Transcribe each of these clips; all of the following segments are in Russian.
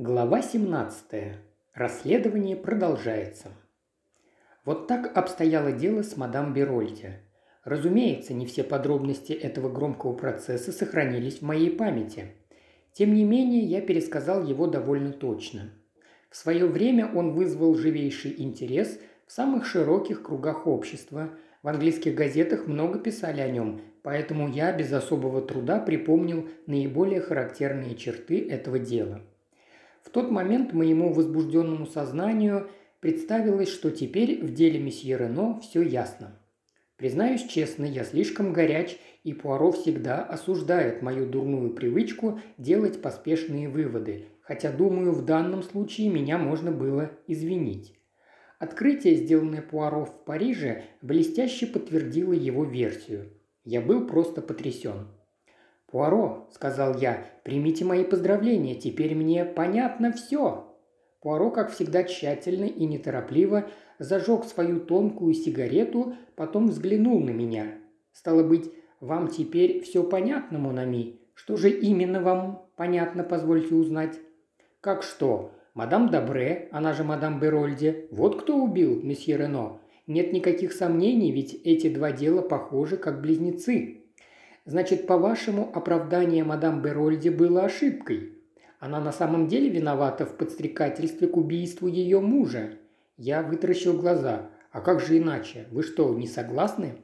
Глава 17. Расследование продолжается. Вот так обстояло дело с мадам Берольте. Разумеется, не все подробности этого громкого процесса сохранились в моей памяти. Тем не менее, я пересказал его довольно точно. В свое время он вызвал живейший интерес в самых широких кругах общества. В английских газетах много писали о нем, поэтому я без особого труда припомнил наиболее характерные черты этого дела – в тот момент моему возбужденному сознанию представилось, что теперь в деле месье Рено все ясно. Признаюсь честно, я слишком горяч, и Пуаро всегда осуждает мою дурную привычку делать поспешные выводы, хотя, думаю, в данном случае меня можно было извинить. Открытие, сделанное Пуаро в Париже, блестяще подтвердило его версию. Я был просто потрясен. «Пуаро», – сказал я, – «примите мои поздравления, теперь мне понятно все». Пуаро, как всегда тщательно и неторопливо, зажег свою тонкую сигарету, потом взглянул на меня. «Стало быть, вам теперь все понятно, Монами? Что же именно вам понятно, позвольте узнать?» «Как что? Мадам Дабре, она же мадам Берольде, вот кто убил месье Рено. Нет никаких сомнений, ведь эти два дела похожи, как близнецы». Значит, по-вашему, оправдание мадам Берольди было ошибкой. Она на самом деле виновата в подстрекательстве к убийству ее мужа. Я вытаращил глаза. А как же иначе? Вы что, не согласны?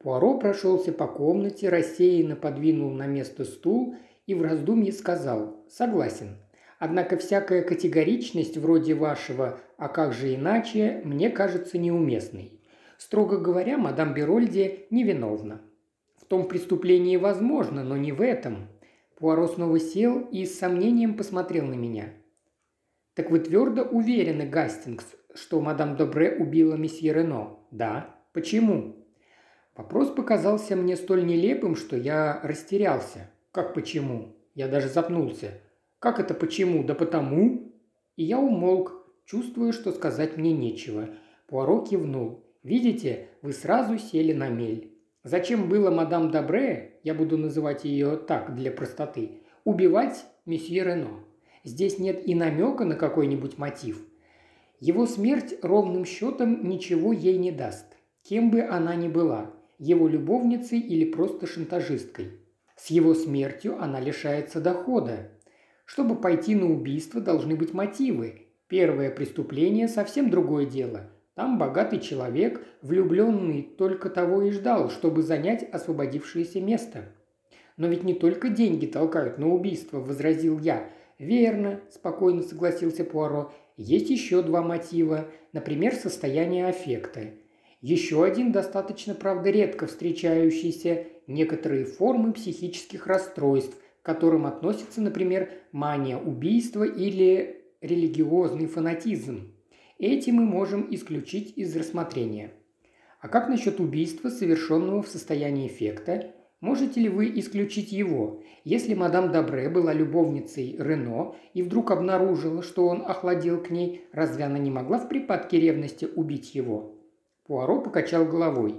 Пуаро прошелся по комнате, рассеянно подвинул на место стул и в раздумье сказал «Согласен. Однако всякая категоричность вроде вашего «а как же иначе» мне кажется неуместной. Строго говоря, мадам Берольди невиновна том преступлении возможно, но не в этом. Пуаро снова сел и с сомнением посмотрел на меня. «Так вы твердо уверены, Гастингс, что мадам Добре убила месье Рено?» «Да. Почему?» Вопрос показался мне столь нелепым, что я растерялся. «Как почему?» Я даже запнулся. «Как это почему? Да потому?» И я умолк, чувствуя, что сказать мне нечего. Пуаро кивнул. «Видите, вы сразу сели на мель. Зачем было мадам Дабре, я буду называть ее так для простоты, убивать месье Рено? Здесь нет и намека на какой-нибудь мотив. Его смерть ровным счетом ничего ей не даст, кем бы она ни была, его любовницей или просто шантажисткой. С его смертью она лишается дохода. Чтобы пойти на убийство, должны быть мотивы. Первое преступление – совсем другое дело. Там богатый человек, влюбленный, только того и ждал, чтобы занять освободившееся место. Но ведь не только деньги толкают на убийство, возразил я. Верно, спокойно согласился Пуаро. Есть еще два мотива, например, состояние аффекта. Еще один достаточно, правда, редко встречающийся – некоторые формы психических расстройств, к которым относятся, например, мания убийства или религиозный фанатизм. Эти мы можем исключить из рассмотрения. А как насчет убийства, совершенного в состоянии эффекта? Можете ли вы исключить его? Если мадам Дабре была любовницей Рено и вдруг обнаружила, что он охладел к ней, разве она не могла в припадке ревности убить его? Пуаро покачал головой.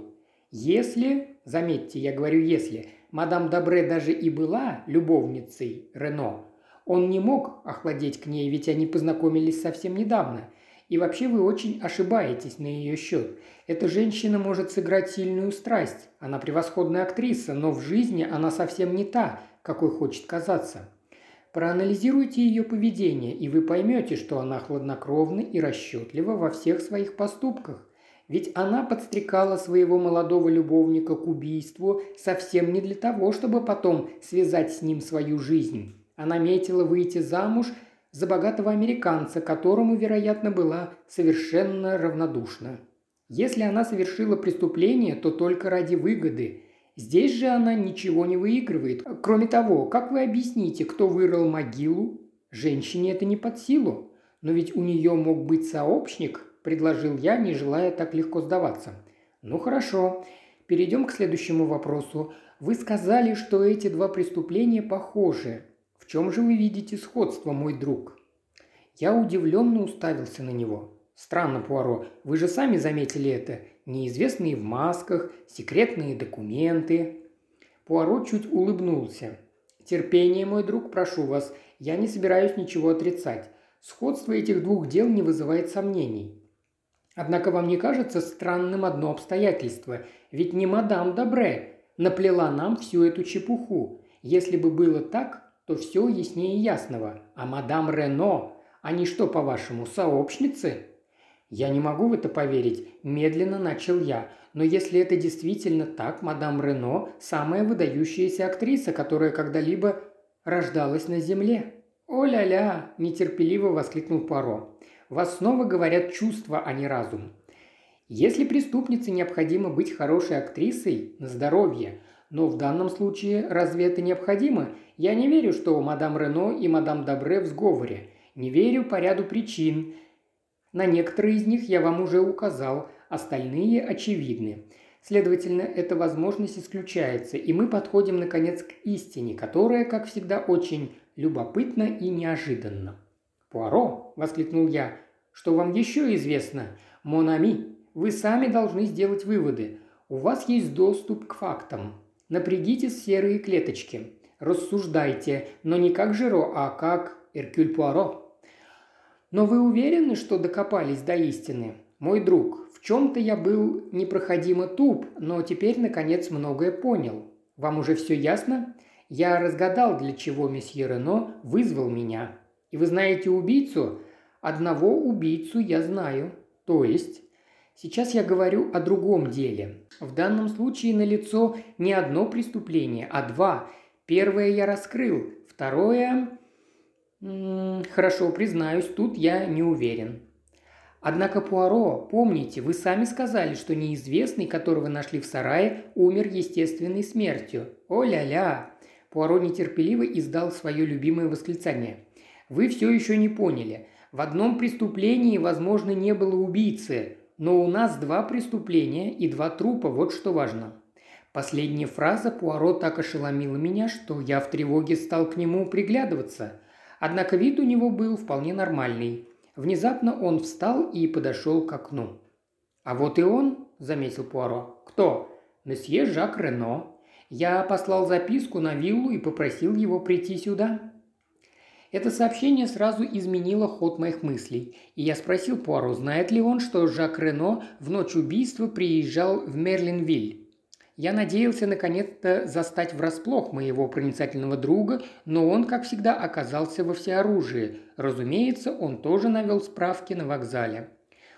Если, заметьте, я говорю если, мадам Дабре даже и была любовницей Рено, он не мог охладеть к ней, ведь они познакомились совсем недавно – и вообще вы очень ошибаетесь на ее счет. Эта женщина может сыграть сильную страсть. Она превосходная актриса, но в жизни она совсем не та, какой хочет казаться. Проанализируйте ее поведение, и вы поймете, что она хладнокровна и расчетлива во всех своих поступках. Ведь она подстрекала своего молодого любовника к убийству совсем не для того, чтобы потом связать с ним свою жизнь. Она метила выйти замуж за богатого американца, которому, вероятно, была совершенно равнодушна. Если она совершила преступление, то только ради выгоды. Здесь же она ничего не выигрывает. Кроме того, как вы объясните, кто вырыл могилу? Женщине это не под силу. Но ведь у нее мог быть сообщник, предложил я, не желая так легко сдаваться. Ну хорошо, перейдем к следующему вопросу. Вы сказали, что эти два преступления похожи. В чем же вы видите сходство, мой друг?» Я удивленно уставился на него. «Странно, Пуаро, вы же сами заметили это. Неизвестные в масках, секретные документы». Пуаро чуть улыбнулся. Терпение, мой друг, прошу вас. Я не собираюсь ничего отрицать. Сходство этих двух дел не вызывает сомнений. Однако вам не кажется странным одно обстоятельство, ведь не мадам Добре наплела нам всю эту чепуху. Если бы было так, то все яснее ясного. А мадам Рено, они что, по-вашему, сообщницы? Я не могу в это поверить, медленно начал я. Но если это действительно так, мадам Рено – самая выдающаяся актриса, которая когда-либо рождалась на земле. «О-ля-ля!» – нетерпеливо воскликнул Паро. «Вас снова говорят чувства, а не разум. Если преступнице необходимо быть хорошей актрисой, на здоровье, но в данном случае разве это необходимо? Я не верю, что мадам Рено и мадам Добре в сговоре. Не верю по ряду причин. На некоторые из них я вам уже указал, остальные очевидны. Следовательно, эта возможность исключается, и мы подходим, наконец, к истине, которая, как всегда, очень любопытна и неожиданна. «Пуаро!» – воскликнул я. «Что вам еще известно? Монами, вы сами должны сделать выводы. У вас есть доступ к фактам. Напрягите серые клеточки. Рассуждайте, но не как Жиро, а как Эркюль Пуаро. Но вы уверены, что докопались до истины? Мой друг, в чем-то я был непроходимо туп, но теперь, наконец, многое понял. Вам уже все ясно? Я разгадал, для чего месье Рено вызвал меня. И вы знаете убийцу? Одного убийцу я знаю. То есть Сейчас я говорю о другом деле. В данном случае налицо не одно преступление, а два. Первое я раскрыл, второе... Хорошо, признаюсь, тут я не уверен. Однако, Пуаро, помните, вы сами сказали, что неизвестный, которого нашли в сарае, умер естественной смертью. О-ля-ля! Пуаро нетерпеливо издал свое любимое восклицание. Вы все еще не поняли. В одном преступлении, возможно, не было убийцы, но у нас два преступления и два трупа, вот что важно. Последняя фраза Пуаро так ошеломила меня, что я в тревоге стал к нему приглядываться. Однако вид у него был вполне нормальный. Внезапно он встал и подошел к окну. «А вот и он», – заметил Пуаро. «Кто?» «Месье Жак Рено. Я послал записку на виллу и попросил его прийти сюда». Это сообщение сразу изменило ход моих мыслей, и я спросил Пуаро, знает ли он, что Жак Рено в ночь убийства приезжал в Мерлинвиль. Я надеялся наконец-то застать врасплох моего проницательного друга, но он, как всегда, оказался во всеоружии. Разумеется, он тоже навел справки на вокзале.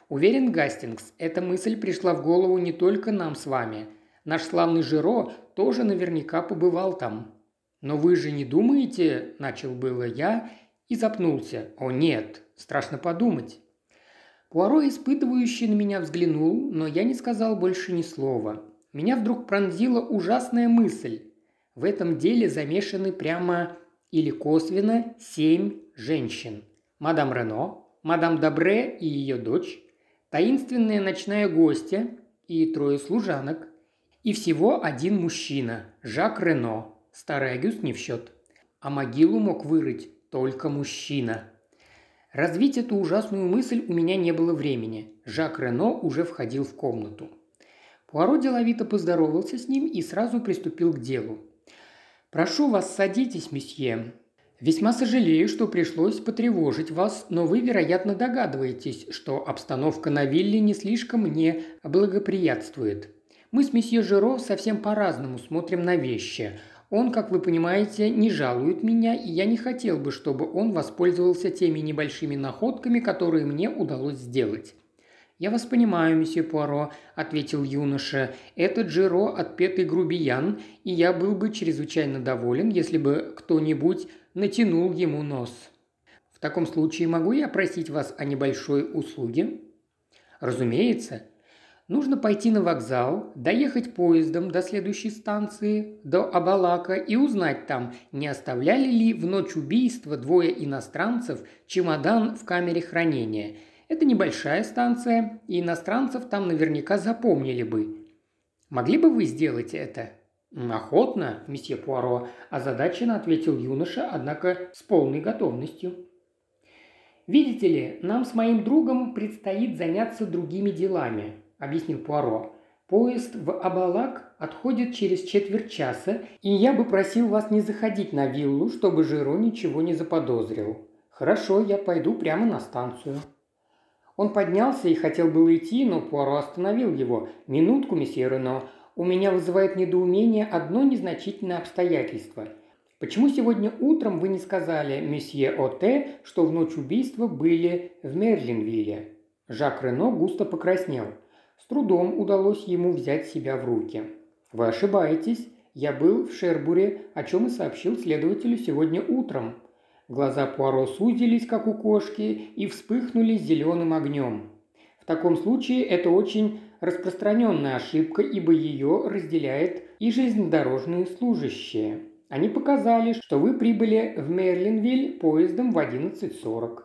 Уверен, Гастингс, эта мысль пришла в голову не только нам с вами. Наш славный Жиро тоже наверняка побывал там. «Но вы же не думаете?» – начал было я и запнулся. «О нет, страшно подумать». Пуаро, испытывающий на меня, взглянул, но я не сказал больше ни слова. Меня вдруг пронзила ужасная мысль. В этом деле замешаны прямо или косвенно семь женщин. Мадам Рено, мадам Добре и ее дочь, таинственная ночная гостья и трое служанок. И всего один мужчина – Жак Рено, Старый Агюст не в счет. А могилу мог вырыть только мужчина. Развить эту ужасную мысль у меня не было времени. Жак Рено уже входил в комнату. Пуаро деловито поздоровался с ним и сразу приступил к делу. «Прошу вас, садитесь, месье. Весьма сожалею, что пришлось потревожить вас, но вы, вероятно, догадываетесь, что обстановка на вилле не слишком мне благоприятствует. Мы с месье Жиро совсем по-разному смотрим на вещи. Он, как вы понимаете, не жалует меня, и я не хотел бы, чтобы он воспользовался теми небольшими находками, которые мне удалось сделать. «Я вас понимаю, месье Пуаро», – ответил юноша. «Этот Джиро – отпетый грубиян, и я был бы чрезвычайно доволен, если бы кто-нибудь натянул ему нос. В таком случае могу я просить вас о небольшой услуге?» «Разумеется», Нужно пойти на вокзал, доехать поездом до следующей станции, до Абалака и узнать там, не оставляли ли в ночь убийства двое иностранцев чемодан в камере хранения. Это небольшая станция, и иностранцев там наверняка запомнили бы. Могли бы вы сделать это? «Охотно, месье Пуаро», – озадаченно ответил юноша, однако с полной готовностью. «Видите ли, нам с моим другом предстоит заняться другими делами. – объяснил Пуаро. Поезд в Абалак отходит через четверть часа, и я бы просил вас не заходить на виллу, чтобы Жиро ничего не заподозрил. Хорошо, я пойду прямо на станцию. Он поднялся и хотел было идти, но Пуаро остановил его. «Минутку, месье Рено, у меня вызывает недоумение одно незначительное обстоятельство. Почему сегодня утром вы не сказали месье Оте, что в ночь убийства были в Мерлинвилле?» Жак Рено густо покраснел. С трудом удалось ему взять себя в руки. «Вы ошибаетесь. Я был в Шербуре, о чем и сообщил следователю сегодня утром. Глаза Пуаро сузились, как у кошки, и вспыхнули зеленым огнем. В таком случае это очень распространенная ошибка, ибо ее разделяет и железнодорожные служащие. Они показали, что вы прибыли в Мерлинвиль поездом в 11.40.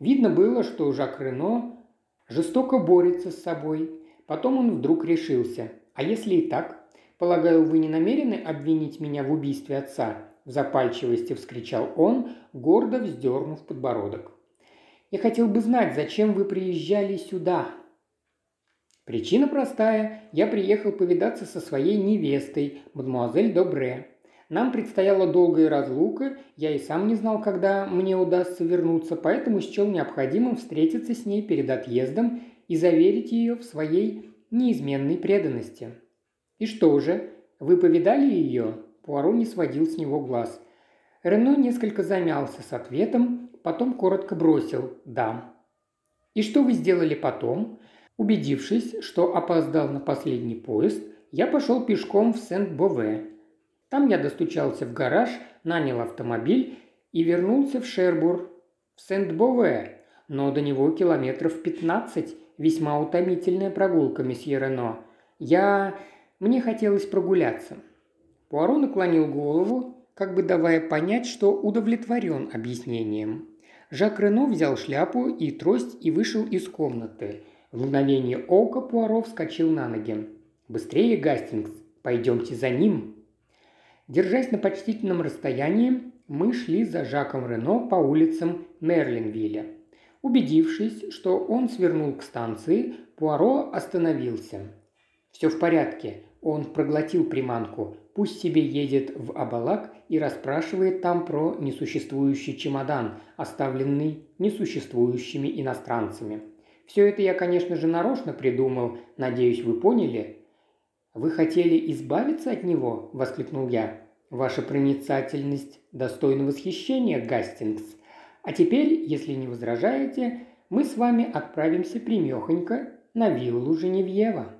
Видно было, что Жак Рено жестоко борется с собой. Потом он вдруг решился. А если и так? Полагаю, вы не намерены обвинить меня в убийстве отца? В запальчивости вскричал он, гордо вздернув подбородок. «Я хотел бы знать, зачем вы приезжали сюда?» Причина простая. Я приехал повидаться со своей невестой, мадемуазель Добре. Нам предстояла долгая разлука, я и сам не знал, когда мне удастся вернуться, поэтому счел необходимым встретиться с ней перед отъездом и заверить ее в своей неизменной преданности. «И что же, вы повидали ее?» Пуаро не сводил с него глаз. Рено несколько замялся с ответом, потом коротко бросил «да». «И что вы сделали потом?» Убедившись, что опоздал на последний поезд, я пошел пешком в Сент-Бове. Там я достучался в гараж, нанял автомобиль и вернулся в Шербур, в Сент-Бове, но до него километров 15, весьма утомительная прогулка, месье Рено. Я... Мне хотелось прогуляться. Пуаро наклонил голову, как бы давая понять, что удовлетворен объяснением. Жак Рено взял шляпу и трость и вышел из комнаты. В мгновение ока Пуаро вскочил на ноги. «Быстрее, Гастингс! Пойдемте за ним!» Держась на почтительном расстоянии, мы шли за Жаком Рено по улицам Мерлинвилля. Убедившись, что он свернул к станции, Пуаро остановился. «Все в порядке. Он проглотил приманку. Пусть себе едет в Абалак и расспрашивает там про несуществующий чемодан, оставленный несуществующими иностранцами. Все это я, конечно же, нарочно придумал. Надеюсь, вы поняли?» «Вы хотели избавиться от него?» – воскликнул я. «Ваша проницательность достойна восхищения, Гастингс. А теперь, если не возражаете, мы с вами отправимся примехонько на виллу Женевьева».